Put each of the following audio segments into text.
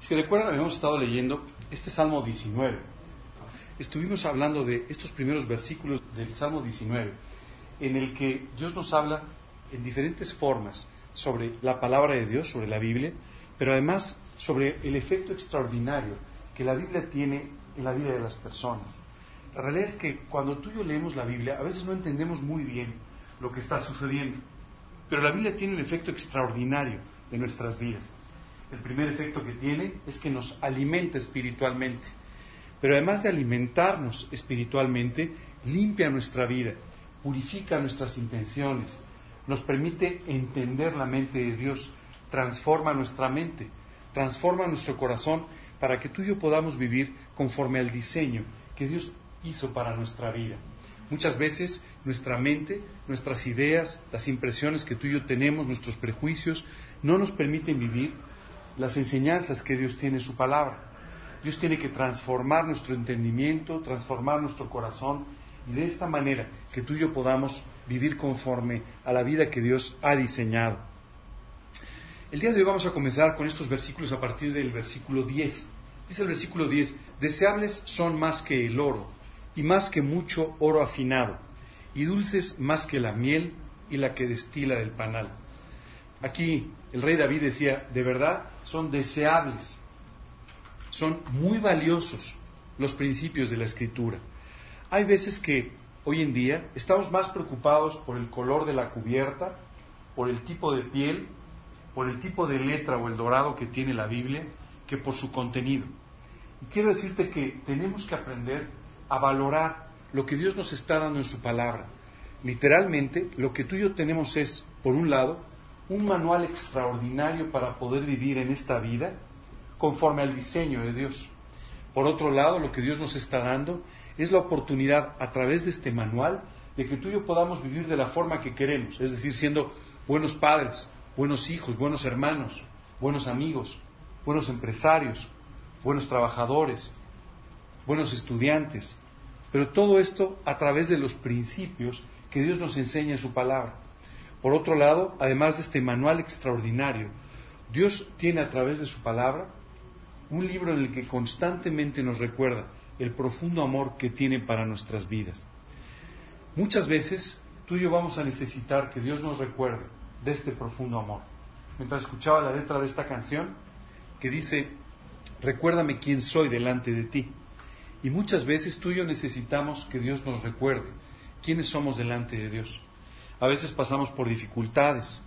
Si recuerdan, habíamos estado leyendo este Salmo 19. Estuvimos hablando de estos primeros versículos del Salmo 19, en el que Dios nos habla en diferentes formas sobre la palabra de Dios, sobre la Biblia, pero además sobre el efecto extraordinario que la Biblia tiene en la vida de las personas. La realidad es que cuando tú y yo leemos la Biblia, a veces no entendemos muy bien lo que está sucediendo, pero la Biblia tiene un efecto extraordinario de nuestras vidas. El primer efecto que tiene es que nos alimenta espiritualmente, pero además de alimentarnos espiritualmente, limpia nuestra vida, purifica nuestras intenciones, nos permite entender la mente de Dios, transforma nuestra mente, transforma nuestro corazón para que tú y yo podamos vivir conforme al diseño que Dios hizo para nuestra vida. Muchas veces nuestra mente, nuestras ideas, las impresiones que tú y yo tenemos, nuestros prejuicios, no nos permiten vivir las enseñanzas que Dios tiene en su palabra. Dios tiene que transformar nuestro entendimiento, transformar nuestro corazón y de esta manera que tú y yo podamos vivir conforme a la vida que Dios ha diseñado. El día de hoy vamos a comenzar con estos versículos a partir del versículo 10. Dice el versículo 10, deseables son más que el oro y más que mucho oro afinado y dulces más que la miel y la que destila del panal. Aquí el rey David decía, de verdad son deseables, son muy valiosos los principios de la escritura. Hay veces que hoy en día estamos más preocupados por el color de la cubierta, por el tipo de piel, por el tipo de letra o el dorado que tiene la Biblia, que por su contenido. Y quiero decirte que tenemos que aprender a valorar lo que Dios nos está dando en su palabra. Literalmente, lo que tú y yo tenemos es, por un lado, un manual extraordinario para poder vivir en esta vida conforme al diseño de Dios. Por otro lado, lo que Dios nos está dando es la oportunidad a través de este manual de que tú y yo podamos vivir de la forma que queremos, es decir, siendo buenos padres, buenos hijos, buenos hermanos, buenos amigos, buenos empresarios, buenos trabajadores, buenos estudiantes, pero todo esto a través de los principios que Dios nos enseña en su palabra. Por otro lado, además de este manual extraordinario, Dios tiene a través de su palabra un libro en el que constantemente nos recuerda el profundo amor que tiene para nuestras vidas. Muchas veces tú y yo vamos a necesitar que Dios nos recuerde de este profundo amor. Mientras escuchaba la letra de esta canción, que dice, recuérdame quién soy delante de ti. Y muchas veces tú y yo necesitamos que Dios nos recuerde quiénes somos delante de Dios. A veces pasamos por dificultades,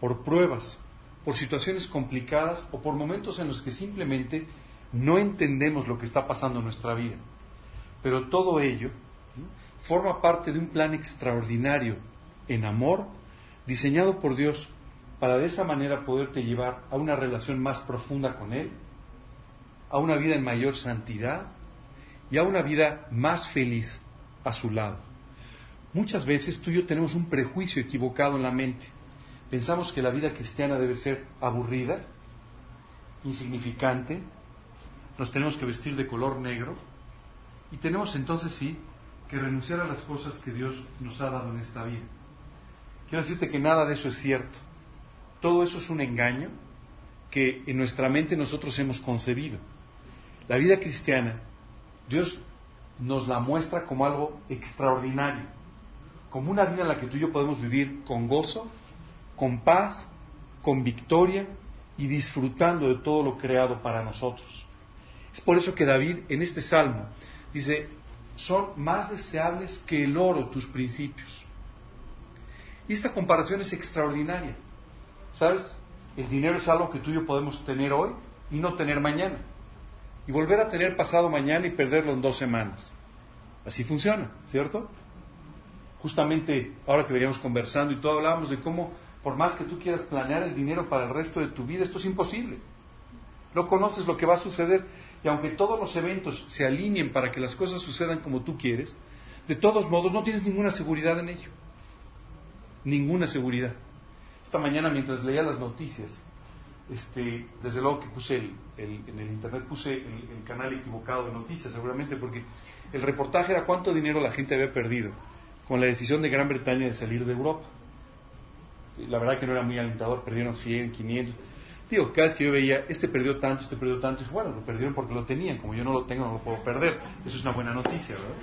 por pruebas, por situaciones complicadas o por momentos en los que simplemente no entendemos lo que está pasando en nuestra vida. Pero todo ello forma parte de un plan extraordinario en amor diseñado por Dios para de esa manera poderte llevar a una relación más profunda con Él, a una vida en mayor santidad y a una vida más feliz a su lado. Muchas veces tú y yo tenemos un prejuicio equivocado en la mente. Pensamos que la vida cristiana debe ser aburrida, insignificante, nos tenemos que vestir de color negro y tenemos entonces sí que renunciar a las cosas que Dios nos ha dado en esta vida. Quiero decirte que nada de eso es cierto. Todo eso es un engaño que en nuestra mente nosotros hemos concebido. La vida cristiana, Dios nos la muestra como algo extraordinario, como una vida en la que tú y yo podemos vivir con gozo, con paz, con victoria y disfrutando de todo lo creado para nosotros. Es por eso que David en este salmo dice, son más deseables que el oro tus principios. Y esta comparación es extraordinaria. ¿Sabes? El dinero es algo que tú y yo podemos tener hoy y no tener mañana. Y volver a tener pasado mañana y perderlo en dos semanas. Así funciona, ¿cierto? Justamente ahora que veníamos conversando y todo hablábamos de cómo, por más que tú quieras planear el dinero para el resto de tu vida, esto es imposible. No conoces lo que va a suceder y aunque todos los eventos se alineen para que las cosas sucedan como tú quieres, de todos modos no tienes ninguna seguridad en ello. Ninguna seguridad. Esta mañana mientras leía las noticias, este, desde luego que puse el, en el internet puse el, canal equivocado de noticias, seguramente porque el reportaje era cuánto dinero la gente había perdido con la decisión de Gran Bretaña de salir de Europa. La verdad que no era muy alentador, perdieron 100, 500. Digo, cada vez que yo veía, este perdió tanto, este perdió tanto, y bueno, lo perdieron porque lo tenían, como yo no lo tengo, no lo puedo perder. Eso es una buena noticia, ¿verdad?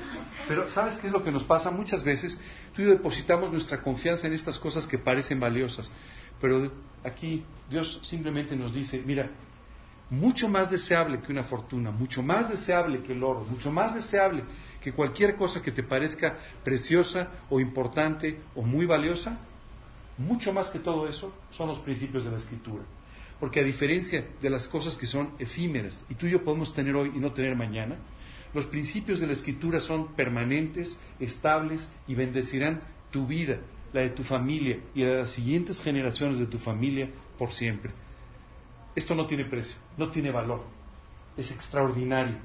Pero ¿sabes qué es lo que nos pasa? Muchas veces tú y yo depositamos nuestra confianza en estas cosas que parecen valiosas, pero aquí Dios simplemente nos dice, mira, mucho más deseable que una fortuna, mucho más deseable que el oro, mucho más deseable que cualquier cosa que te parezca preciosa o importante o muy valiosa, mucho más que todo eso son los principios de la escritura. Porque a diferencia de las cosas que son efímeras y tú y yo podemos tener hoy y no tener mañana, los principios de la escritura son permanentes, estables y bendecirán tu vida, la de tu familia y la de las siguientes generaciones de tu familia por siempre. Esto no tiene precio, no tiene valor, es extraordinario.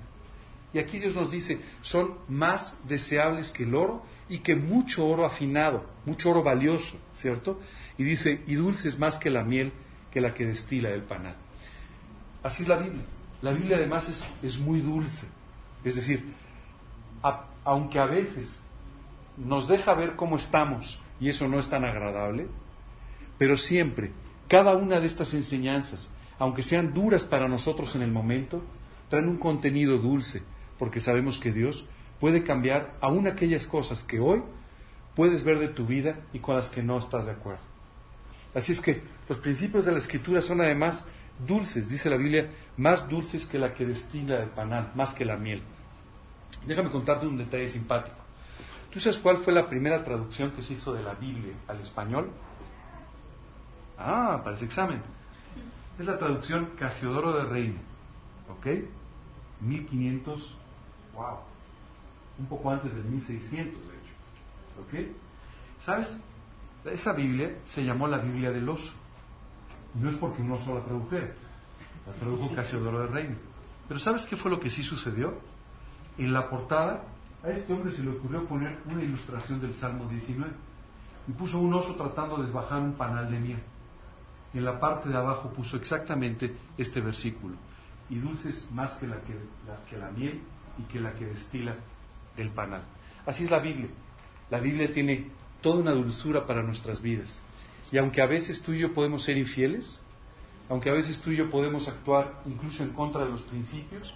Y aquí Dios nos dice, son más deseables que el oro y que mucho oro afinado, mucho oro valioso, ¿cierto? Y dice, y dulces más que la miel que la que destila el panal. Así es la Biblia. La Biblia además es, es muy dulce. Es decir, aunque a veces nos deja ver cómo estamos y eso no es tan agradable, pero siempre, cada una de estas enseñanzas, aunque sean duras para nosotros en el momento, traen un contenido dulce, porque sabemos que Dios puede cambiar aún aquellas cosas que hoy puedes ver de tu vida y con las que no estás de acuerdo. Así es que los principios de la escritura son además dulces, dice la Biblia, más dulces que la que destila el panal, más que la miel. Déjame contarte un detalle simpático. ¿Tú sabes cuál fue la primera traducción que se hizo de la Biblia al español? Ah, para ese examen. Es la traducción Casiodoro de Reino. ¿Ok? 1500. ¡Wow! Un poco antes del 1600, de hecho. ¿Ok? ¿Sabes? Esa Biblia se llamó la Biblia del oso. No es porque uno solo la tradujera. La tradujo Casiodoro de Reino. Pero ¿sabes qué fue lo que sí sucedió? En la portada, a este hombre se le ocurrió poner una ilustración del Salmo 19 y puso un oso tratando de desbajar un panal de miel. En la parte de abajo puso exactamente este versículo. Y dulces más que la, que, la, que la miel y que la que destila el panal. Así es la Biblia. La Biblia tiene toda una dulzura para nuestras vidas. Y aunque a veces tú y yo podemos ser infieles, aunque a veces tú y yo podemos actuar incluso en contra de los principios,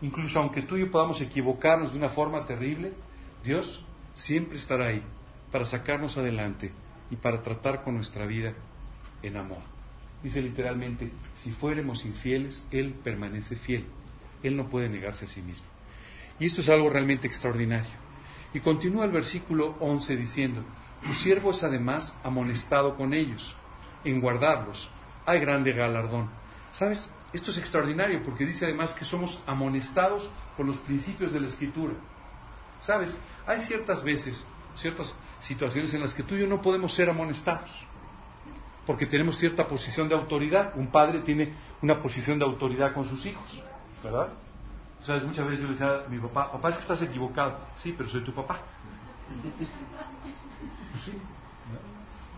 incluso aunque tú y yo podamos equivocarnos de una forma terrible, Dios siempre estará ahí para sacarnos adelante y para tratar con nuestra vida en amor. Dice literalmente, si fuéramos infieles, Él permanece fiel. Él no puede negarse a sí mismo. Y esto es algo realmente extraordinario. Y continúa el versículo 11 diciendo, tu siervo es además amonestado con ellos, en guardarlos. Hay grande galardón. ¿Sabes? Esto es extraordinario porque dice además que somos amonestados por los principios de la Escritura. ¿Sabes? Hay ciertas veces, ciertas situaciones en las que tú y yo no podemos ser amonestados porque tenemos cierta posición de autoridad. Un padre tiene una posición de autoridad con sus hijos, ¿verdad? ¿Sabes? Muchas veces yo le decía a mi papá, papá, es que estás equivocado. Sí, pero soy tu papá. Pues sí.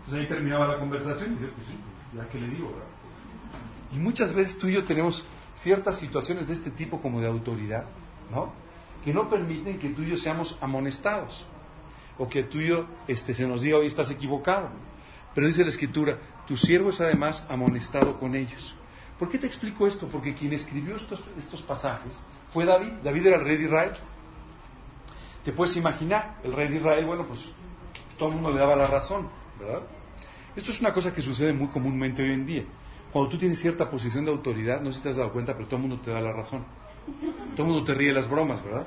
Entonces ahí terminaba la conversación y dice, pues sí, pues ya que le digo, ¿verdad? Y muchas veces tú y yo tenemos ciertas situaciones de este tipo como de autoridad, ¿no? Que no permiten que tú y yo seamos amonestados. O que tú y yo este, se nos diga, hoy estás equivocado. Pero dice la Escritura, tu siervo es además amonestado con ellos. ¿Por qué te explico esto? Porque quien escribió estos, pasajes fue David. David era el rey de Israel. Te puedes imaginar, el rey de Israel, bueno, pues, todo el mundo le daba la razón, ¿verdad? Esto es una cosa que sucede muy comúnmente hoy en día. Cuando tú tienes cierta posición de autoridad, no sé si te has dado cuenta, pero todo el mundo te da la razón. Todo el mundo te ríe las bromas, ¿verdad?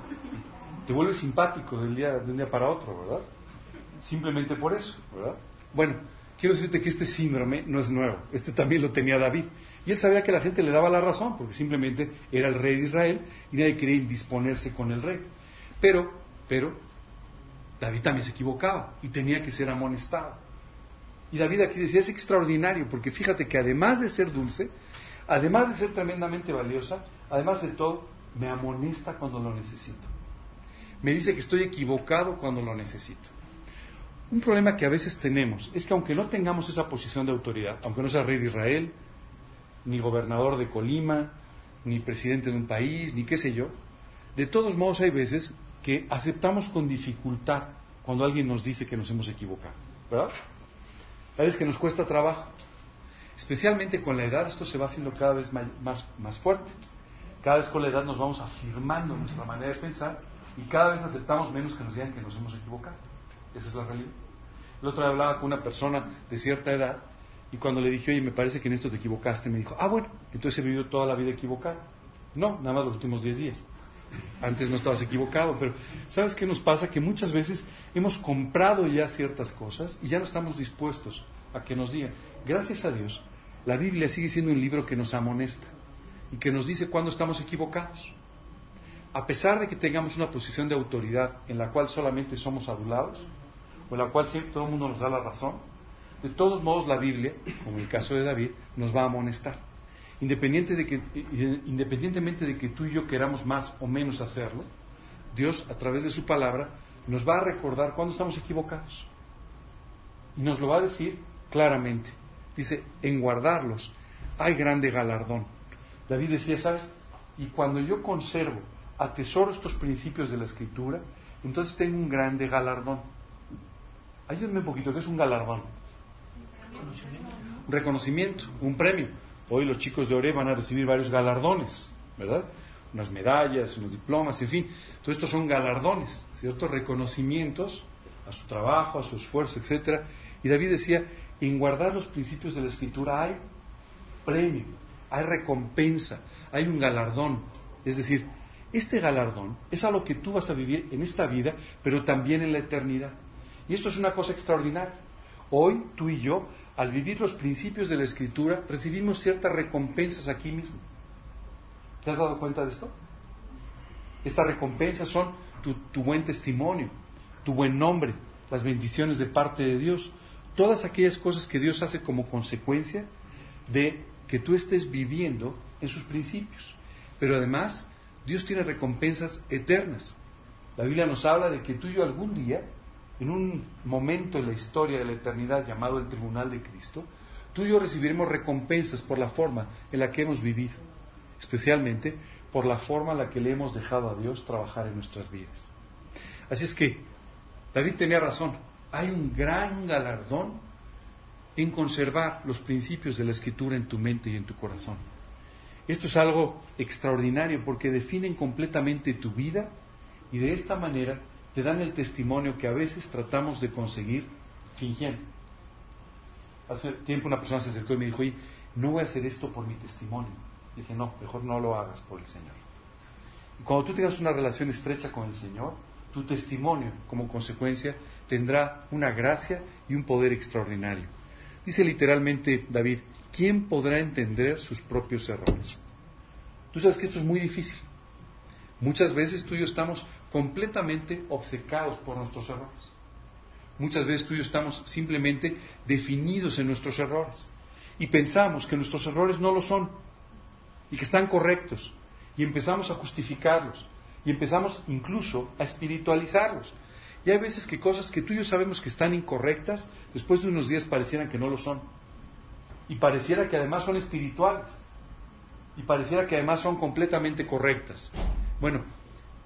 Te vuelves simpático de un día para otro, ¿verdad? Simplemente por eso, ¿verdad? Bueno, quiero decirte que este síndrome no es nuevo. Este también lo tenía David. Y él sabía que la gente le daba la razón, porque simplemente era el rey de Israel y nadie quería indisponerse con el rey. Pero, pero, David también se equivocaba y tenía que ser amonestado. Y David aquí decía, es extraordinario, porque fíjate que además de ser dulce, además de ser tremendamente valiosa, además de todo, me amonesta cuando lo necesito. Me dice que estoy equivocado cuando lo necesito. Un problema que a veces tenemos es que aunque no tengamos esa posición de autoridad, aunque no sea rey de Israel, ni gobernador de Colima, ni presidente de un país, ni qué sé yo, de todos modos hay veces que aceptamos con dificultad cuando alguien nos dice que nos hemos equivocado, ¿verdad? A veces que nos cuesta trabajo. Especialmente con la edad esto se va haciendo cada vez más, más fuerte. Cada vez con la edad nos vamos afirmando nuestra manera de pensar y cada vez aceptamos menos que nos digan que nos hemos equivocado. Esa es la realidad. El otro día hablaba con una persona de cierta edad y cuando le dije, oye, me parece que en esto te equivocaste, me dijo, ah, bueno, entonces he vivido toda la vida equivocado. No, nada más los últimos 10 días. Antes no estabas equivocado, pero ¿sabes qué nos pasa? Que muchas veces hemos comprado ya ciertas cosas y ya no estamos dispuestos a que nos digan. Gracias a Dios, la Biblia sigue siendo un libro que nos amonesta y que nos dice cuándo estamos equivocados. A pesar de que tengamos una posición de autoridad en la cual solamente somos adulados, en la cual siempre todo el mundo nos da la razón, de todos modos la Biblia, como en el caso de David, nos va a amonestar. Independiente de que, independientemente de que tú y yo queramos más o menos hacerlo, Dios a través de su palabra nos va a recordar cuando estamos equivocados. Y nos lo va a decir claramente. Dice, en guardarlos hay grande galardón. David decía, ¿sabes? Y cuando yo conservo, atesoro estos principios de la escritura, entonces tengo un grande galardón. Ayúdenme un poquito, ¿qué es un galardón? Un reconocimiento, un premio. Hoy los chicos de Ore van a recibir varios galardones, ¿verdad? Unas medallas, unos diplomas, en fin. Todo esto son galardones, ¿cierto? Reconocimientos a su trabajo, a su esfuerzo, etc. Y David decía, en guardar los principios de la escritura hay premio, hay recompensa, hay un galardón. Es decir, este galardón es algo que tú vas a vivir en esta vida, pero también en la eternidad. Y esto es una cosa extraordinaria. Hoy tú y yo al vivir los principios de la escritura, recibimos ciertas recompensas aquí mismo. ¿Te has dado cuenta de esto? Estas recompensas son tu, buen testimonio, tu buen nombre, las bendiciones de parte de Dios, todas aquellas cosas que Dios hace como consecuencia de que tú estés viviendo en sus principios. Pero además, Dios tiene recompensas eternas. La Biblia nos habla de que tú y yo algún día en un momento en la historia de la eternidad llamado el Tribunal de Cristo, tú y yo recibiremos recompensas por la forma en la que hemos vivido, especialmente por la forma en la que le hemos dejado a Dios trabajar en nuestras vidas. Así es que David tenía razón, hay un gran galardón en conservar los principios de la escritura en tu mente y en tu corazón. Esto es algo extraordinario porque definen completamente tu vida y de esta manera te dan el testimonio que a veces tratamos de conseguir fingiendo. Hace tiempo una persona se acercó y me dijo, oye, no voy a hacer esto por mi testimonio. dije, no, mejor no lo hagas por el Señor. Y cuando tú tengas una relación estrecha con el Señor, tu testimonio, como consecuencia, tendrá una gracia y un poder extraordinario. Dice literalmente David, ¿quién podrá entender sus propios errores? Tú sabes que esto es muy difícil. Muchas veces tú y yo estamos completamente obcecados por nuestros errores. Muchas veces tú y yo estamos simplemente definidos en nuestros errores y pensamos que nuestros errores no lo son y que están correctos y empezamos a justificarlos y empezamos incluso a espiritualizarlos. Y hay veces que cosas que tú y yo sabemos que están incorrectas, después de unos días parecieran que no lo son. Y pareciera que además son espirituales. Y pareciera que además son completamente correctas. Bueno,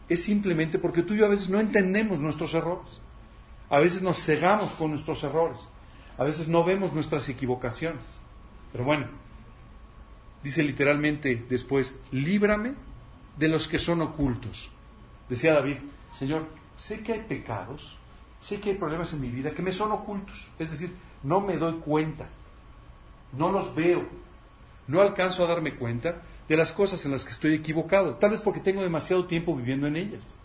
es simplemente porque tú y yo a veces no entendemos nuestros errores. A veces nos cegamos con nuestros errores. A veces no vemos nuestras equivocaciones. Pero bueno, dice literalmente después, líbrame de los que son ocultos. Decía David, Señor, sé que hay pecados, sé que hay problemas en mi vida que me son ocultos. Es decir, no me doy cuenta, no los veo, no alcanzo a darme cuenta de las cosas en las que estoy equivocado, tal vez porque tengo demasiado tiempo viviendo en ellas.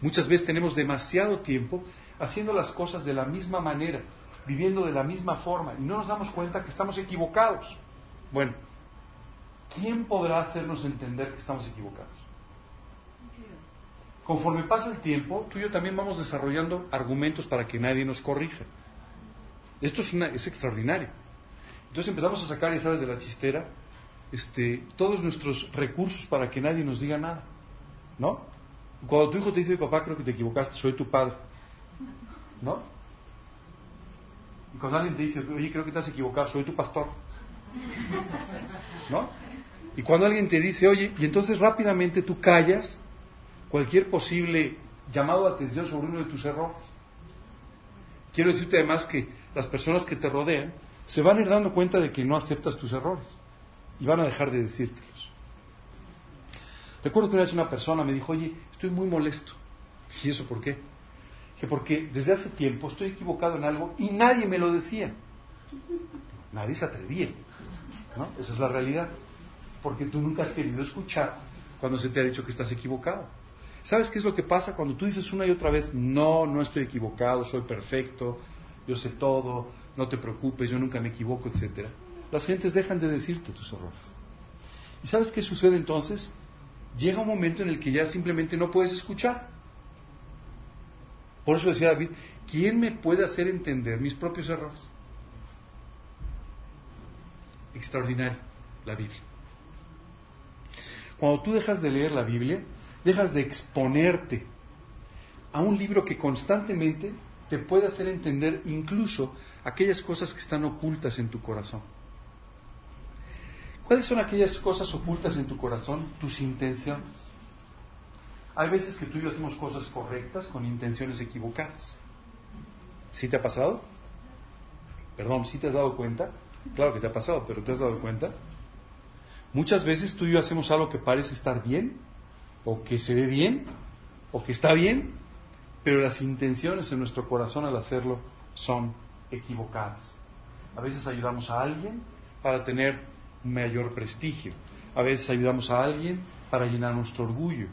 Muchas veces tenemos demasiado tiempo haciendo las cosas de la misma manera, viviendo de la misma forma, y no nos damos cuenta que estamos equivocados. Bueno, ¿quién podrá hacernos entender que estamos equivocados? Conforme pasa el tiempo, tú y yo también vamos desarrollando argumentos para que nadie nos corrija. Esto es, una, es extraordinario. Entonces empezamos a sacar, ya sabes, de la chistera este, todos nuestros recursos para que nadie nos diga nada. ¿No? Cuando tu hijo te dice, papá, creo que te equivocaste, soy tu padre. ¿No? Y cuando alguien te dice, oye, creo que te has equivocado, soy tu pastor. ¿No? Y cuando alguien te dice, oye, y entonces rápidamente tú callas cualquier posible llamado de atención sobre uno de tus errores. Quiero decirte además que las personas que te rodean se van a ir dando cuenta de que no aceptas tus errores y van a dejar de decírtelos. Recuerdo que una vez una persona me dijo, oye, estoy muy molesto. ¿Y eso por qué? Que porque desde hace tiempo estoy equivocado en algo y nadie me lo decía. Nadie se atrevía. ¿no? Esa es la realidad. Porque tú nunca has querido escuchar cuando se te ha dicho que estás equivocado. ¿Sabes qué es lo que pasa cuando tú dices una y otra vez, no, no estoy equivocado, soy perfecto, yo sé todo, no te preocupes, yo nunca me equivoco, etcétera? Las gentes dejan de decirte tus errores. ¿Y sabes qué sucede entonces? Llega un momento en el que ya simplemente no puedes escuchar. Por eso decía David, ¿quién me puede hacer entender mis propios errores? Extraordinario, la Biblia. Cuando tú dejas de leer la Biblia, dejas de exponerte a un libro que constantemente te puede hacer entender incluso aquellas cosas que están ocultas en tu corazón. ¿Cuáles son aquellas cosas ocultas en tu corazón? Tus intenciones. Hay veces que tú y yo hacemos cosas correctas con intenciones equivocadas. ¿Sí te ha pasado? Perdón, ¿sí te has dado cuenta? Claro que te ha pasado, pero ¿te has dado cuenta? Muchas veces tú y yo hacemos algo que parece estar bien, o que se ve bien, o que está bien, pero las intenciones en nuestro corazón al hacerlo son equivocadas. A veces ayudamos a alguien para tener mayor prestigio, a veces ayudamos a alguien para llenar nuestro orgullo,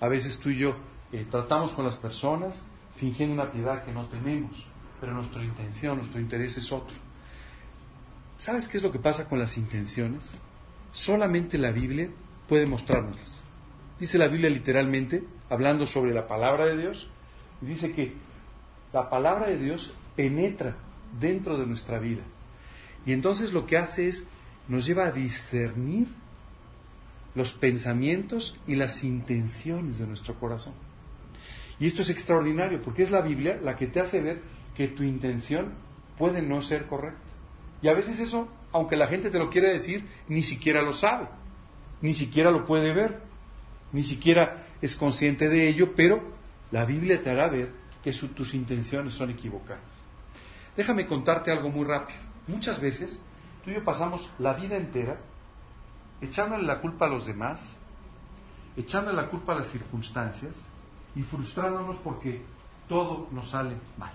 a veces tú y yo eh, tratamos con las personas fingiendo una piedad que no tenemos, pero nuestra intención, nuestro interés es otro. ¿Sabes qué es lo que pasa con las intenciones? Solamente la Biblia puede mostrárnoslas. Dice la Biblia literalmente, hablando sobre la palabra de Dios, dice que la palabra de Dios penetra dentro de nuestra vida. Y entonces lo que hace es, nos lleva a discernir los pensamientos y las intenciones de nuestro corazón. Y esto es extraordinario, porque es la Biblia la que te hace ver que tu intención puede no ser correcta. Y a veces eso aunque la gente te lo quiera decir, ni siquiera lo sabe, ni siquiera lo puede ver, ni siquiera es consciente de ello, pero la Biblia te hará ver que tus intenciones son equivocadas. Déjame contarte algo muy rápido. Muchas veces tú y yo pasamos la vida entera echándole la culpa a los demás, echándole la culpa a las circunstancias y frustrándonos porque todo nos sale mal.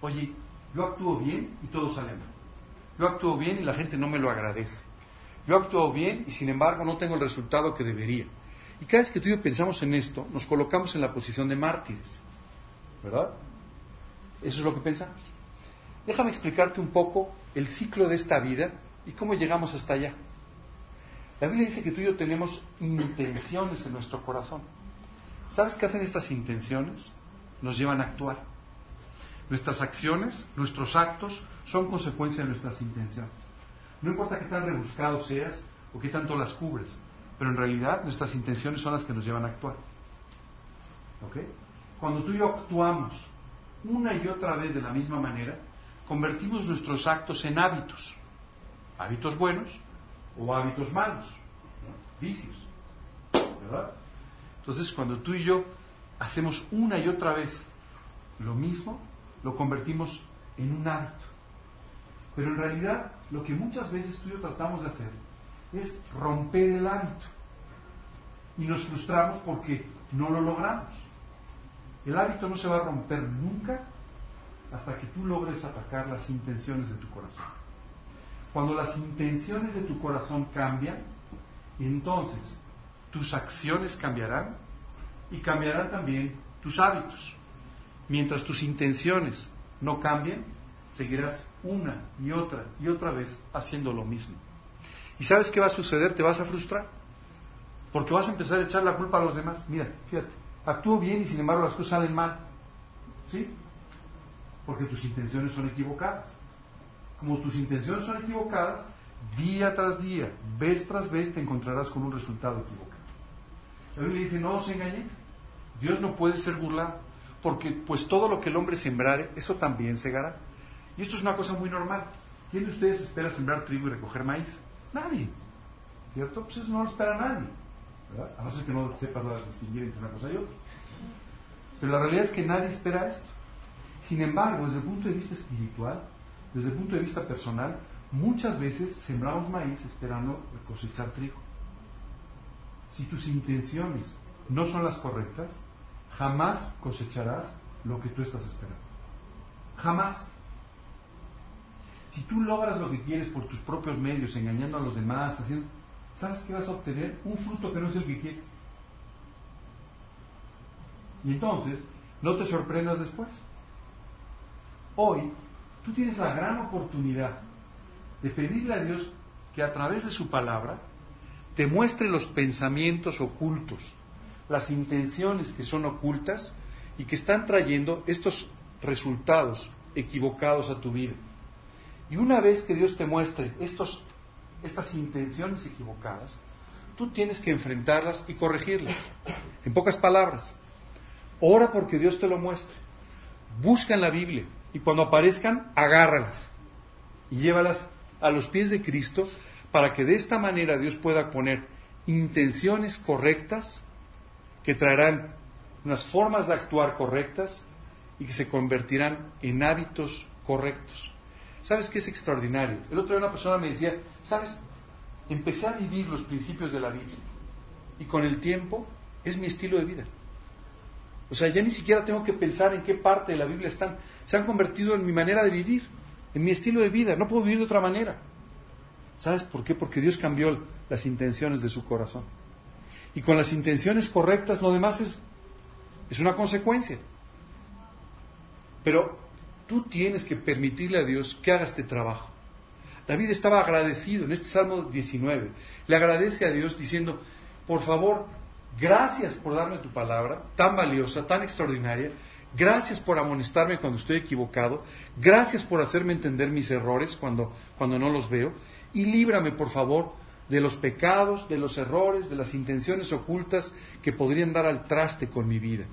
Oye, yo actúo bien y todo sale mal. Yo actúo bien y la gente no me lo agradece. Yo actúo bien y sin embargo no tengo el resultado que debería. Y cada vez que tú y yo pensamos en esto, nos colocamos en la posición de mártires. ¿Verdad? Eso es lo que pensamos. Déjame explicarte un poco el ciclo de esta vida y cómo llegamos hasta allá. La Biblia dice que tú y yo tenemos intenciones en nuestro corazón. ¿Sabes qué hacen estas intenciones? Nos llevan a actuar. Nuestras acciones, nuestros actos, son consecuencia de nuestras intenciones. No importa qué tan rebuscado seas o qué tanto las cubres, pero en realidad nuestras intenciones son las que nos llevan a actuar. ¿Ok? Cuando tú y yo actuamos una y otra vez de la misma manera, convertimos nuestros actos en hábitos. Hábitos buenos o hábitos malos. Vicios. ¿Verdad? Entonces, cuando tú y yo hacemos una y otra vez lo mismo, lo convertimos en un hábito. Pero en realidad lo que muchas veces tú y yo tratamos de hacer es romper el hábito. Y nos frustramos porque no lo logramos. El hábito no se va a romper nunca hasta que tú logres atacar las intenciones de tu corazón. Cuando las intenciones de tu corazón cambian, entonces tus acciones cambiarán y cambiarán también tus hábitos. Mientras tus intenciones no cambien, seguirás una y otra y otra vez haciendo lo mismo. ¿Y sabes qué va a suceder? Te vas a frustrar. Porque vas a empezar a echar la culpa a los demás. Mira, fíjate, actúo bien y sin embargo las cosas salen mal. ¿Sí? Porque tus intenciones son equivocadas. Como tus intenciones son equivocadas, día tras día, vez tras vez te encontrarás con un resultado equivocado. La Biblia dice, no os engañéis. Dios no puede ser burlado porque pues todo lo que el hombre sembrare, eso también segará. Y esto es una cosa muy normal. ¿Quién de ustedes espera sembrar trigo y recoger maíz? Nadie. ¿Cierto? Pues eso no lo espera nadie. A no ser que no sepas distinguir entre una cosa y otra. Pero la realidad es que nadie espera esto. Sin embargo, desde el punto de vista espiritual, desde el punto de vista personal, muchas veces sembramos maíz esperando cosechar trigo. Si tus intenciones no son las correctas, jamás cosecharás lo que tú estás esperando. Jamás. Si tú logras lo que quieres por tus propios medios, engañando a los demás, haciendo, ¿sabes que vas a obtener? Un fruto que no es el que quieres. Y entonces, no te sorprendas después. Hoy, tú tienes la gran oportunidad de pedirle a Dios que a través de su palabra te muestre los pensamientos ocultos, las intenciones que son ocultas y que están trayendo estos resultados equivocados a tu vida. Y una vez que Dios te muestre estos, estas intenciones equivocadas, tú tienes que enfrentarlas y corregirlas. En pocas palabras, ora porque Dios te lo muestre. Busca en la Biblia y cuando aparezcan, agárralas y llévalas a los pies de Cristo para que de esta manera Dios pueda poner intenciones correctas que traerán unas formas de actuar correctas y que se convertirán en hábitos correctos. ¿Sabes qué es extraordinario? El otro día una persona me decía, ¿sabes? Empecé a vivir los principios de la Biblia y con el tiempo es mi estilo de vida. O sea, ya ni siquiera tengo que pensar en qué parte de la Biblia están. Se han convertido en mi manera de vivir, en mi estilo de vida. No puedo vivir de otra manera. ¿Sabes por qué? Porque Dios cambió las intenciones de su corazón. Y con las intenciones correctas, lo demás es, es una consecuencia. Pero tú tienes que permitirle a Dios que haga este trabajo. David estaba agradecido en este Salmo 19. Le agradece a Dios diciendo, por favor, gracias por darme tu palabra tan valiosa, tan extraordinaria. Gracias por amonestarme cuando estoy equivocado. Gracias por hacerme entender mis errores cuando, cuando no los veo. Y líbrame, por favor, de los pecados, de los errores, de las intenciones ocultas que podrían dar al traste con mi vida.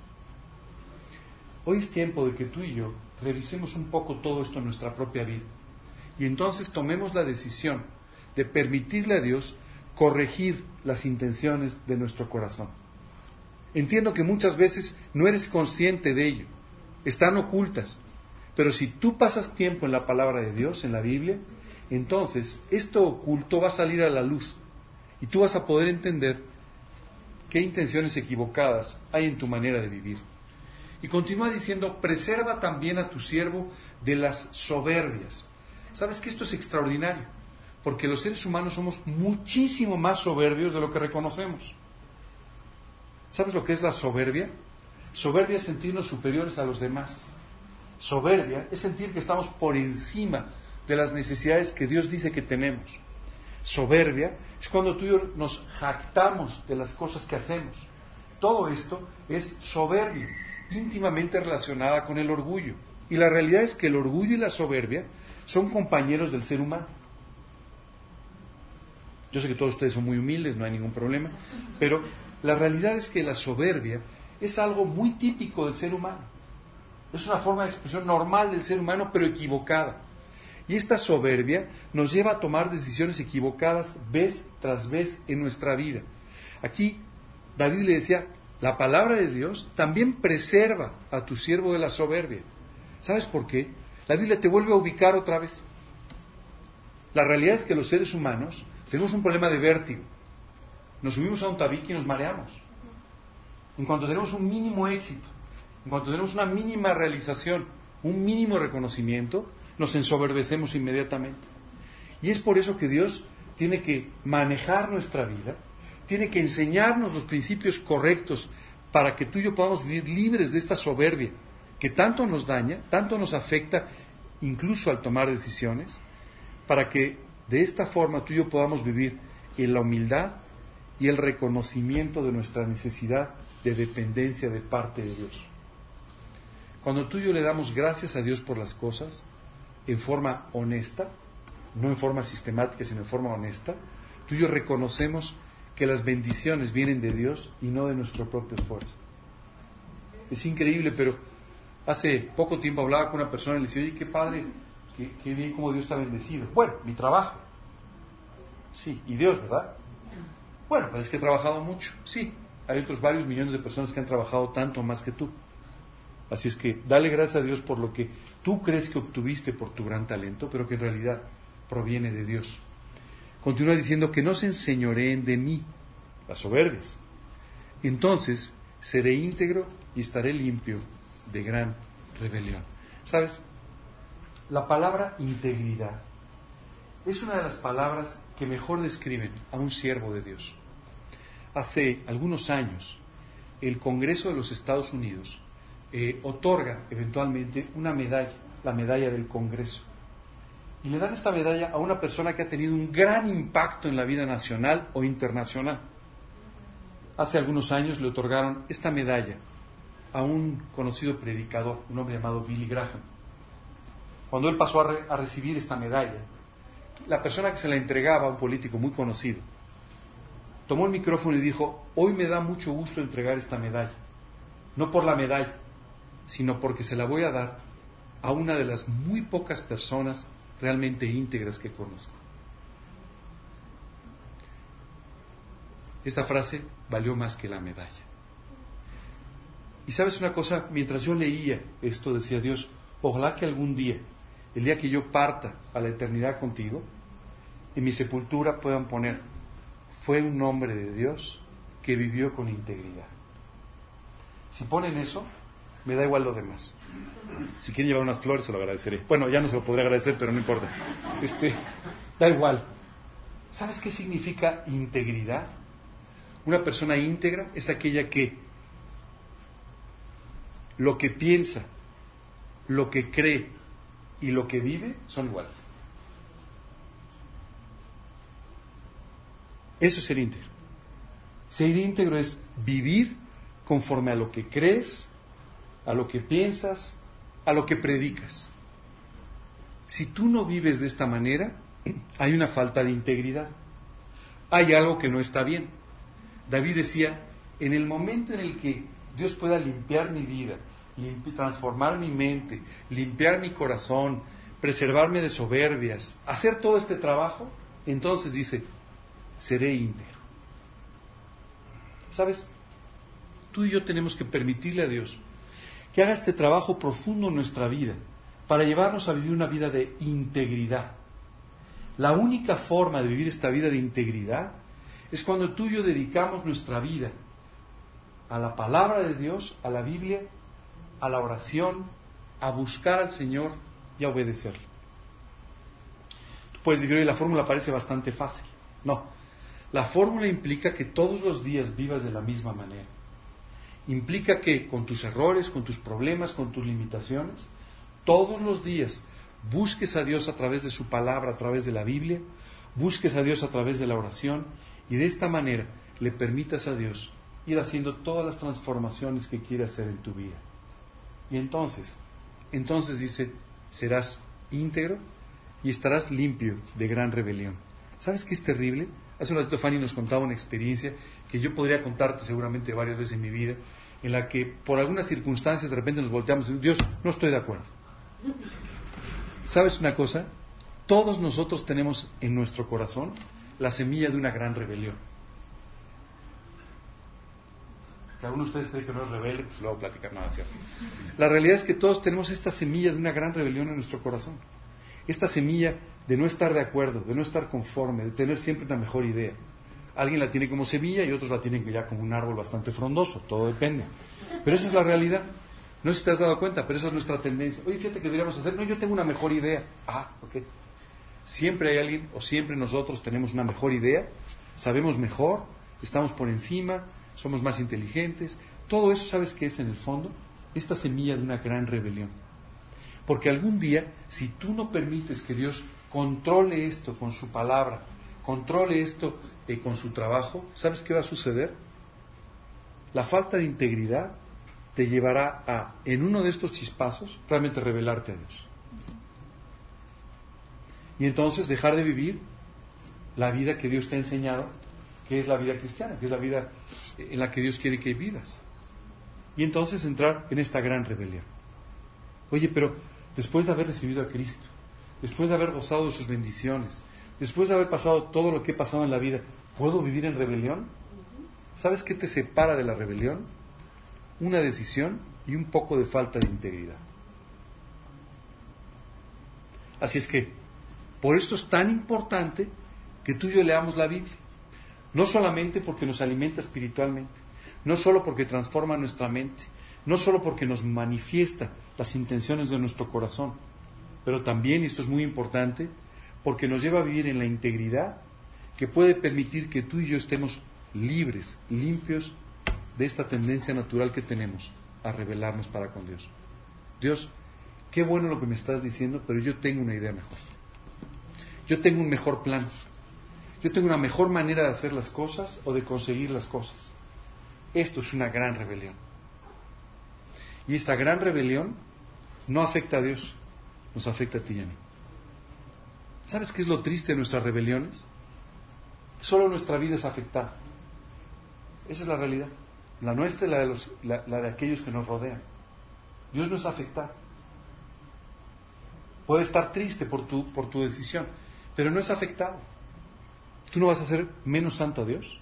Hoy es tiempo de que tú y yo revisemos un poco todo esto en nuestra propia vida. Y entonces tomemos la decisión de permitirle a Dios corregir las intenciones de nuestro corazón. Entiendo que muchas veces no eres consciente de ello, están ocultas, pero si tú pasas tiempo en la palabra de Dios, en la Biblia, entonces esto oculto va a salir a la luz y tú vas a poder entender qué intenciones equivocadas hay en tu manera de vivir. Y continúa diciendo, preserva también a tu siervo de las soberbias. ¿Sabes que esto es extraordinario? Porque los seres humanos somos muchísimo más soberbios de lo que reconocemos. ¿Sabes lo que es la soberbia? Soberbia es sentirnos superiores a los demás. Soberbia es sentir que estamos por encima de las necesidades que Dios dice que tenemos. Soberbia es cuando tú y yo nos jactamos de las cosas que hacemos. Todo esto es soberbia íntimamente relacionada con el orgullo. Y la realidad es que el orgullo y la soberbia son compañeros del ser humano. Yo sé que todos ustedes son muy humildes, no hay ningún problema, pero la realidad es que la soberbia es algo muy típico del ser humano. Es una forma de expresión normal del ser humano, pero equivocada. Y esta soberbia nos lleva a tomar decisiones equivocadas vez tras vez en nuestra vida. Aquí David le decía, la palabra de Dios también preserva a tu siervo de la soberbia. ¿Sabes por qué? La Biblia te vuelve a ubicar otra vez. La realidad es que los seres humanos tenemos un problema de vértigo. Nos subimos a un tabique y nos mareamos. En cuanto tenemos un mínimo éxito, en cuanto tenemos una mínima realización, un mínimo reconocimiento, nos ensoberbecemos inmediatamente. Y es por eso que Dios tiene que manejar nuestra vida tiene que enseñarnos los principios correctos para que tú y yo podamos vivir libres de esta soberbia que tanto nos daña, tanto nos afecta, incluso al tomar decisiones, para que de esta forma tú y yo podamos vivir en la humildad y el reconocimiento de nuestra necesidad de dependencia de parte de Dios. Cuando tú y yo le damos gracias a Dios por las cosas, en forma honesta, no en forma sistemática, sino en forma honesta, tú y yo reconocemos que las bendiciones vienen de Dios y no de nuestro propio esfuerzo. Es increíble, pero hace poco tiempo hablaba con una persona y le decía, oye, qué padre, qué, bien como Dios está bendecido. Bueno, mi trabajo. Sí, y Dios, ¿verdad? Bueno, pero es que he trabajado mucho. Sí, hay otros varios millones de personas que han trabajado tanto más que tú. Así es que dale gracias a Dios por lo que tú crees que obtuviste por tu gran talento, pero que en realidad proviene de Dios. Continúa diciendo que no se enseñoreen de mí, las soberbias. Entonces seré íntegro y estaré limpio de gran rebelión. ¿Sabes? La palabra integridad es una de las palabras que mejor describen a un siervo de Dios. Hace algunos años, el Congreso de los Estados Unidos eh, otorga eventualmente una medalla, la medalla del Congreso. Y le dan esta medalla a una persona que ha tenido un gran impacto en la vida nacional o internacional. Hace algunos años le otorgaron esta medalla a un conocido predicador, un hombre llamado Billy Graham. Cuando él pasó a, recibir esta medalla, la persona que se la entregaba, un político muy conocido, tomó el micrófono y dijo, hoy me da mucho gusto entregar esta medalla, no por la medalla, sino porque se la voy a dar a una de las muy pocas personas realmente íntegras que conozco. Esta frase valió más que la medalla. Y sabes una cosa, mientras yo leía esto, decía Dios, ojalá que algún día, el día que yo parta a la eternidad contigo, en mi sepultura puedan poner, fue un hombre de Dios que vivió con integridad. Si ponen eso, me da igual lo demás. Si quieren llevar unas flores, se lo agradeceré. Bueno, ya no se lo podré agradecer, pero no importa. Este, da igual. ¿Sabes qué significa integridad? Una persona íntegra es aquella que lo que piensa, lo que cree y lo que vive son iguales. Eso es ser íntegro. Ser íntegro es vivir conforme a lo que crees, a lo que piensas, a lo que predicas. Si tú no vives de esta manera, hay una falta de integridad. Hay algo que no está bien. David decía, en el momento en el que Dios pueda limpiar mi vida, transformar mi mente, limpiar mi corazón, preservarme de soberbias, hacer todo este trabajo, entonces dice, seré íntegro. ¿Sabes? Tú y yo tenemos que permitirle a Dios que haga este trabajo profundo en nuestra vida para llevarnos a vivir una vida de integridad. La única forma de vivir esta vida de integridad es cuando tú y yo dedicamos nuestra vida a la palabra de Dios, a la Biblia, a la oración, a buscar al Señor y a obedecerle. Tú puedes decir, la fórmula parece bastante fácil. No, la fórmula implica que todos los días vivas de la misma manera. Implica que con tus errores, con tus problemas, con tus limitaciones, todos los días busques a Dios a través de su palabra, a través de la Biblia, busques a Dios a través de la oración y de esta manera le permitas a Dios ir haciendo todas las transformaciones que quiere hacer en tu vida. Y entonces, entonces dice, serás íntegro y estarás limpio de gran rebelión. ¿Sabes qué es terrible? Hace un ratito Fanny nos contaba una experiencia que yo podría contarte seguramente varias veces en mi vida, en la que por algunas circunstancias de repente nos volteamos y Dios, no estoy de acuerdo. ¿Sabes una cosa? Todos nosotros tenemos en nuestro corazón la semilla de una gran rebelión. Que algunos de ustedes creen que no es rebelde, pues luego platicar nada, ¿cierto? La realidad es que todos tenemos esta semilla de una gran rebelión en nuestro corazón. Esta semilla de no estar de acuerdo, de no estar conforme, de tener siempre una mejor idea. Alguien la tiene como semilla y otros la tienen ya como un árbol bastante frondoso, todo depende. Pero esa es la realidad. No sé si te has dado cuenta, pero esa es nuestra tendencia. Oye, fíjate que deberíamos hacer. No, yo tengo una mejor idea. Ah, ok. Siempre hay alguien o siempre nosotros tenemos una mejor idea, sabemos mejor, estamos por encima, somos más inteligentes. Todo eso, ¿sabes qué es en el fondo? Esta semilla de una gran rebelión. Porque algún día, si tú no permites que Dios controle esto con su palabra, controle esto eh, con su trabajo, ¿sabes qué va a suceder? La falta de integridad te llevará a, en uno de estos chispazos, realmente revelarte a Dios. Y entonces dejar de vivir la vida que Dios te ha enseñado, que es la vida cristiana, que es la vida en la que Dios quiere que vivas. Y entonces entrar en esta gran rebelión. Oye, pero después de haber recibido a Cristo, después de haber gozado de sus bendiciones, después de haber pasado todo lo que he pasado en la vida, ¿puedo vivir en rebelión? ¿Sabes qué te separa de la rebelión? Una decisión y un poco de falta de integridad. Así es que, por esto es tan importante que tú y yo leamos la Biblia. No solamente porque nos alimenta espiritualmente, no solo porque transforma nuestra mente, no solo porque nos manifiesta las intenciones de nuestro corazón, pero también, y esto es muy importante, porque nos lleva a vivir en la integridad que puede permitir que tú y yo estemos libres, limpios de esta tendencia natural que tenemos a rebelarnos para con Dios. Dios, qué bueno lo que me estás diciendo, pero yo tengo una idea mejor. Yo tengo un mejor plan. Yo tengo una mejor manera de hacer las cosas o de conseguir las cosas. Esto es una gran rebelión. Y esta gran rebelión no afecta a Dios, nos afecta a ti y a mí. ¿Sabes qué es lo triste de nuestras rebeliones? Solo nuestra vida es afectada. Esa es la realidad. La nuestra y la de, los, la, de aquellos que nos rodean. Dios no es afectado. Puede estar triste por tu, por tu decisión, pero no es afectado. Tú no vas a ser menos santo a Dios.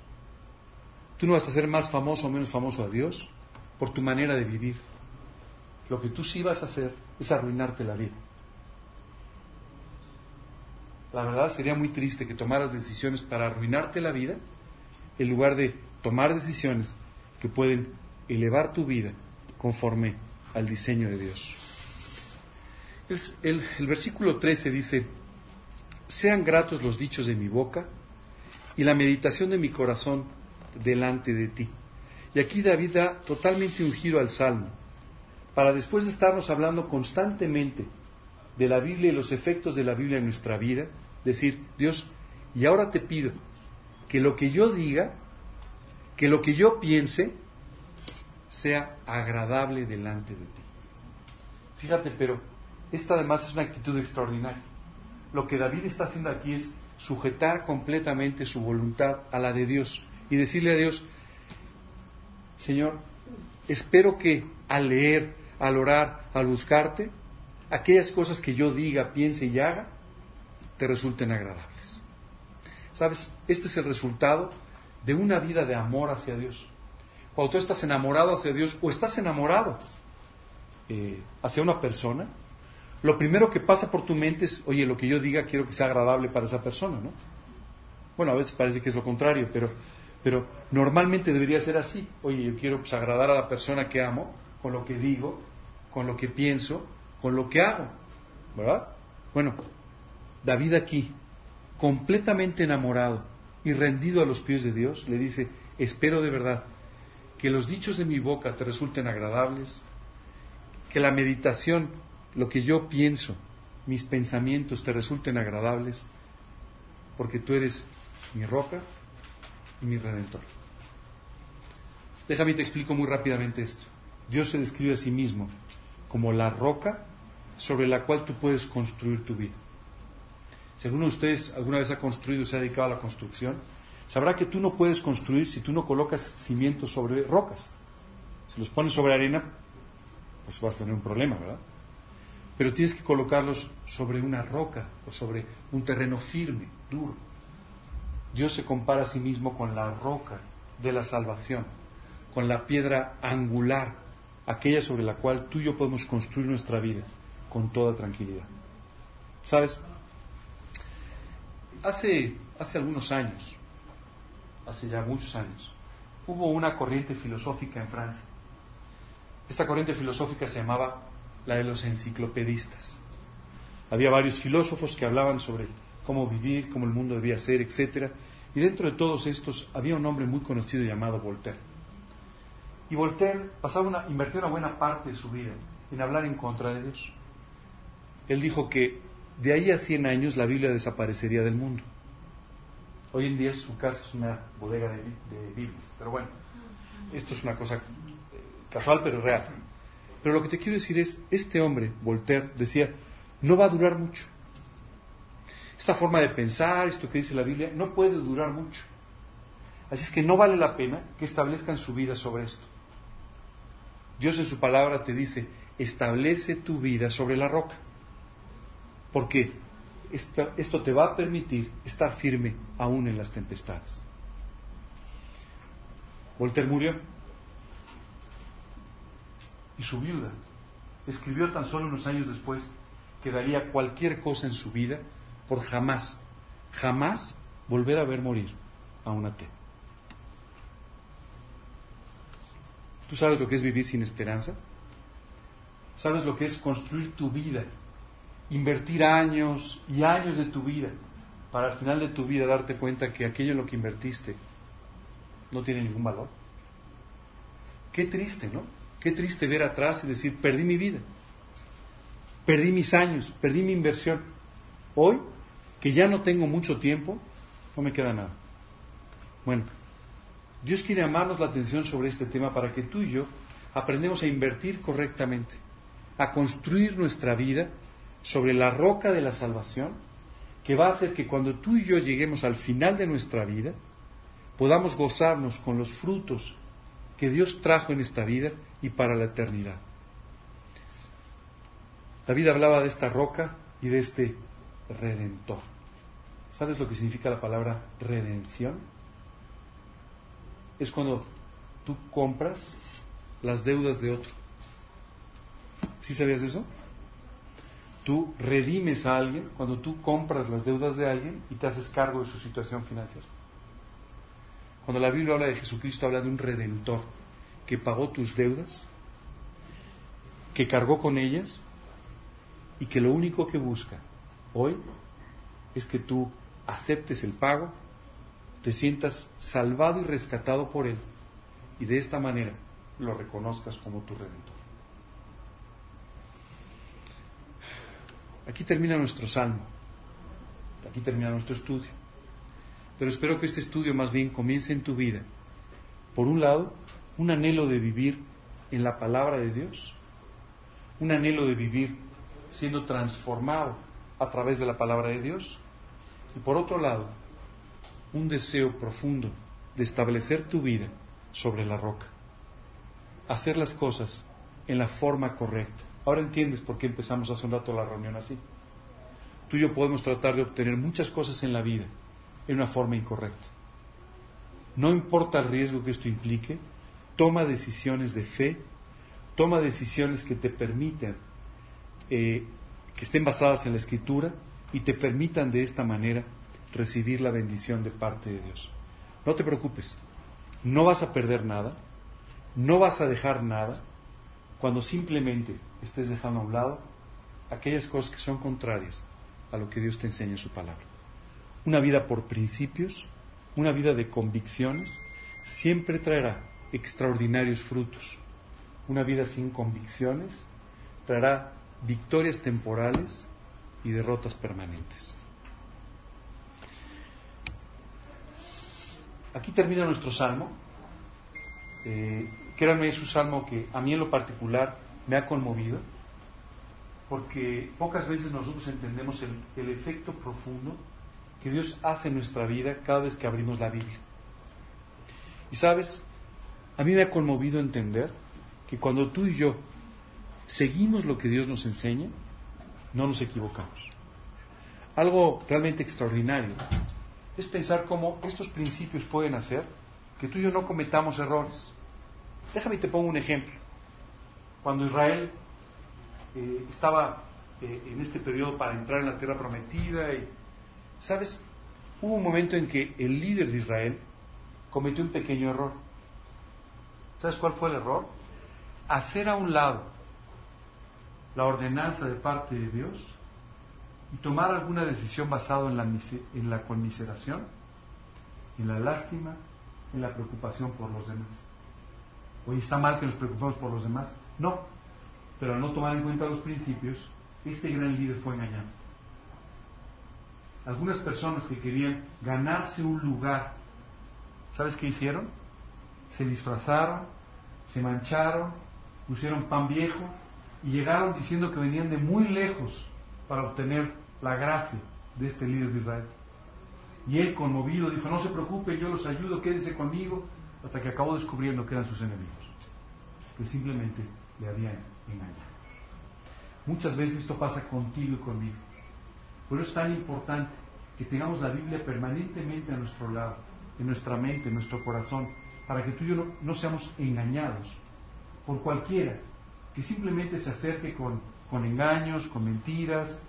Tú no vas a ser más famoso o menos famoso a Dios por tu manera de vivir. Lo que tú sí vas a hacer es arruinarte la vida. La verdad sería muy triste que tomaras decisiones para arruinarte la vida en lugar de tomar decisiones que pueden elevar tu vida conforme al diseño de Dios. El, el, versículo 13 dice, sean gratos los dichos de mi boca y la meditación de mi corazón delante de ti. Y aquí David da totalmente un giro al Salmo, para después de estarnos hablando constantemente de la Biblia y los efectos de la Biblia en nuestra vida, decir, Dios, y ahora te pido que lo que yo diga, que lo que yo piense, sea agradable delante de ti. Fíjate, pero esta además es una actitud extraordinaria. Lo que David está haciendo aquí es sujetar completamente su voluntad a la de Dios y decirle a Dios, Señor, espero que al leer, al orar, al buscarte, aquellas cosas que yo diga, piense y haga, te resulten agradables. ¿Sabes? Este es el resultado de una vida de amor hacia Dios. Cuando tú estás enamorado hacia Dios o estás enamorado eh, hacia una persona, lo primero que pasa por tu mente es, oye, lo que yo diga quiero que sea agradable para esa persona, ¿no? Bueno, a veces parece que es lo contrario, pero, pero normalmente debería ser así. Oye, yo quiero pues, agradar a la persona que amo con lo que digo, con lo que pienso, con lo que hago, ¿verdad? Bueno, David aquí, completamente enamorado y rendido a los pies de Dios, le dice, espero de verdad que los dichos de mi boca te resulten agradables, que la meditación lo que yo pienso, mis pensamientos te resulten agradables, porque tú eres mi roca y mi redentor. Déjame te explico muy rápidamente esto. Dios se describe a sí mismo como la roca sobre la cual tú puedes construir tu vida. Si alguno de ustedes alguna vez ha construido se ha dedicado a la construcción, sabrá que tú no puedes construir si tú no colocas cimientos sobre rocas. Si los pones sobre arena, pues vas a tener un problema, ¿verdad? Pero tienes que colocarlos sobre una roca o sobre un terreno firme, duro. Dios se compara a sí mismo con la roca de la salvación, con la piedra angular, aquella sobre la cual tú y yo podemos construir nuestra vida con toda tranquilidad. ¿Sabes? Hace, hace algunos años, hace ya muchos años, hubo una corriente filosófica en Francia. Esta corriente filosófica se llamaba la de los enciclopedistas. Había varios filósofos que hablaban sobre cómo vivir, cómo el mundo debía ser, etc. Y dentro de todos estos había un hombre muy conocido llamado Voltaire. Y Voltaire pasaba una, una buena parte de su vida en hablar en contra de Dios. Él dijo que de ahí a 100 años la Biblia desaparecería del mundo. Hoy en día su casa es una bodega de, de Biblias. Pero bueno, esto es una cosa eh, casual pero real. Pero lo que te quiero decir es, este hombre, Voltaire, decía, no va a durar mucho. Esta forma de pensar, esto que dice la Biblia, no puede durar mucho. Así es que no vale la pena que establezcan su vida sobre esto. Dios en su palabra te dice, establece tu vida sobre la roca. Porque esto, esto te va a permitir estar firme aún en las tempestades. Voltaire murió y su viuda. Escribió tan solo unos años después que daría cualquier cosa en su vida por jamás, jamás volver a ver morir a una T. ¿Tú sabes lo que es vivir sin esperanza? ¿Sabes lo que es construir tu vida? Invertir años y años de tu vida para al final de tu vida darte cuenta que aquello en lo que invertiste no tiene ningún valor. Qué triste, ¿no? Qué triste ver atrás y decir, perdí mi vida, perdí mis años, perdí mi inversión. Hoy, que ya no tengo mucho tiempo, no me queda nada. Bueno, Dios quiere amarnos la atención sobre este tema para que tú y yo aprendamos a invertir correctamente, a construir nuestra vida sobre la roca de la salvación, que va a hacer que cuando tú y yo lleguemos al final de nuestra vida, podamos gozarnos con los frutos que Dios trajo en esta vida y para la eternidad. David hablaba de esta roca y de este redentor. ¿Sabes lo que significa la palabra redención? Es cuando tú compras las deudas de otro. ¿Sí sabías eso? Tú redimes a alguien cuando tú compras las deudas de alguien y te haces cargo de su situación financiera. Cuando la Biblia habla de Jesucristo, habla de un redentor que pagó tus deudas, que cargó con ellas y que lo único que busca hoy es que tú aceptes el pago, te sientas salvado y rescatado por Él y de esta manera lo reconozcas como tu redentor. Aquí termina nuestro salmo, aquí termina nuestro estudio. Pero espero que este estudio más bien comience en tu vida. Por un lado, un anhelo de vivir en la palabra de Dios, un anhelo de vivir siendo transformado a través de la palabra de Dios. Y por otro lado, un deseo profundo de establecer tu vida sobre la roca, hacer las cosas en la forma correcta. Ahora entiendes por qué empezamos hace un rato la reunión así. Tú y yo podemos tratar de obtener muchas cosas en la vida, en una forma incorrecta. No importa el riesgo que esto implique, toma decisiones de fe, toma decisiones que te permitan, eh, que estén basadas en la escritura y te permitan de esta manera recibir la bendición de parte de Dios. No te preocupes, no vas a perder nada, no vas a dejar nada cuando simplemente estés dejando a un lado aquellas cosas que son contrarias a lo que Dios te enseña en su palabra una vida por principios, una vida de convicciones, siempre traerá extraordinarios frutos. Una vida sin convicciones traerá victorias temporales y derrotas permanentes. Aquí termina nuestro salmo. Eh, créanme, es un salmo que a mí en lo particular me ha conmovido, porque pocas veces nosotros entendemos el, el efecto profundo que Dios hace en nuestra vida cada vez que abrimos la Biblia. Y sabes, a mí me ha conmovido entender que cuando tú y yo seguimos lo que Dios nos enseña, no nos equivocamos. Algo realmente extraordinario es pensar cómo estos principios pueden hacer que tú y yo no cometamos errores. Déjame y te pongo un ejemplo. Cuando Israel eh, estaba eh, en este periodo para entrar en la tierra prometida y ¿Sabes? Hubo un momento en que el líder de Israel cometió un pequeño error. ¿Sabes cuál fue el error? Hacer a un lado la ordenanza de parte de Dios y tomar alguna decisión basada en la, conmiseración, en la lástima, en la preocupación por los demás. Oye, ¿está mal que nos preocupemos por los demás? No, pero al no tomar en cuenta los principios, este gran líder fue engañado algunas personas que querían ganarse un lugar, ¿sabes qué hicieron? Se disfrazaron, se mancharon, pusieron pan viejo y llegaron diciendo que venían de muy lejos para obtener la gracia de este líder de Israel. Y él, conmovido, dijo, no se preocupe, yo los ayudo, quédense conmigo, hasta que acabó descubriendo que eran sus enemigos, que simplemente le habían engañado. Muchas veces esto pasa contigo y conmigo. Por eso es tan importante que tengamos la Biblia permanentemente a nuestro lado, en nuestra mente, en nuestro corazón, para que tú y yo no, seamos engañados por cualquiera que simplemente se acerque con, con engaños, con mentiras,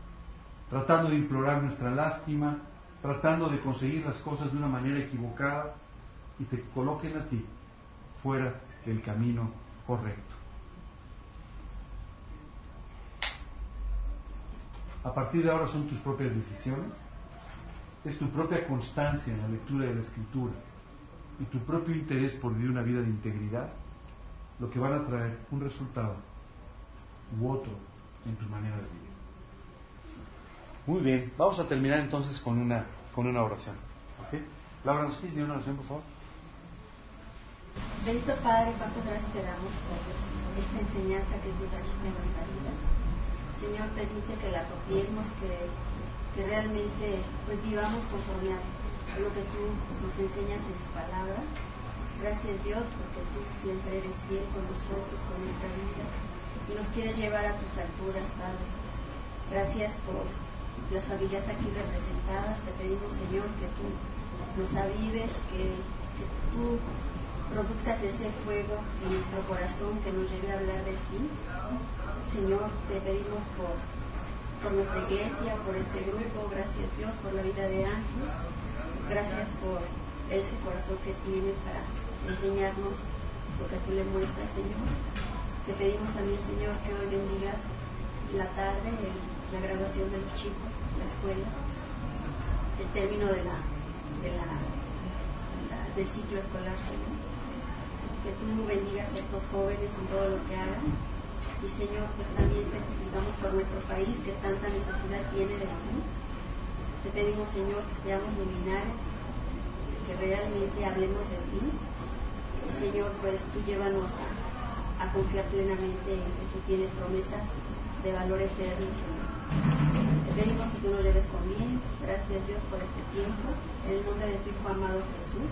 tratando de implorar nuestra lástima, tratando de conseguir las cosas de una manera equivocada y te coloquen a ti fuera del camino correcto. A partir de ahora son tus propias decisiones, es tu propia constancia en la lectura de la escritura y tu propio interés por vivir una vida de integridad lo que van a traer un resultado u otro en tu manera de vivir. Muy bien, vamos a terminar entonces con una, con una oración. ¿Okay? Laura, ¿nos quieres una oración, por favor? Bendito Padre, cuántas gracias te damos por esta enseñanza que tú trajiste en nuestra vida. Señor, permite que la apropiemos, que, que realmente pues vivamos conforme a lo que tú nos enseñas en tu palabra. Gracias Dios porque tú siempre eres fiel con nosotros, con nuestra vida y nos quieres llevar a tus alturas, Padre. Gracias por las familias aquí representadas. Te pedimos, Señor, que tú nos avives, que, tú produzcas ese fuego en nuestro corazón que nos lleve a hablar de ti. Señor, te pedimos por, por nuestra iglesia, por este grupo, gracias Dios por la vida de Ángel, gracias por ese corazón que tiene para enseñarnos lo que tú le muestras, Señor. Te pedimos también, Señor, que hoy bendigas la tarde, la graduación de los chicos, la escuela, el término de la, de la, del ciclo escolar, Señor que tú bendigas a estos jóvenes en todo lo que hagan. Y Señor, pues también te suplicamos por nuestro país que tanta necesidad tiene de ti. Te pedimos, Señor, que seamos luminares, que realmente hablemos de ti. Señor, pues tú llévanos a, confiar plenamente en que tú tienes promesas de valor eterno, Señor. Te pedimos que tú nos lleves con bien. Gracias Dios por este tiempo. En el nombre de tu Hijo amado Jesús.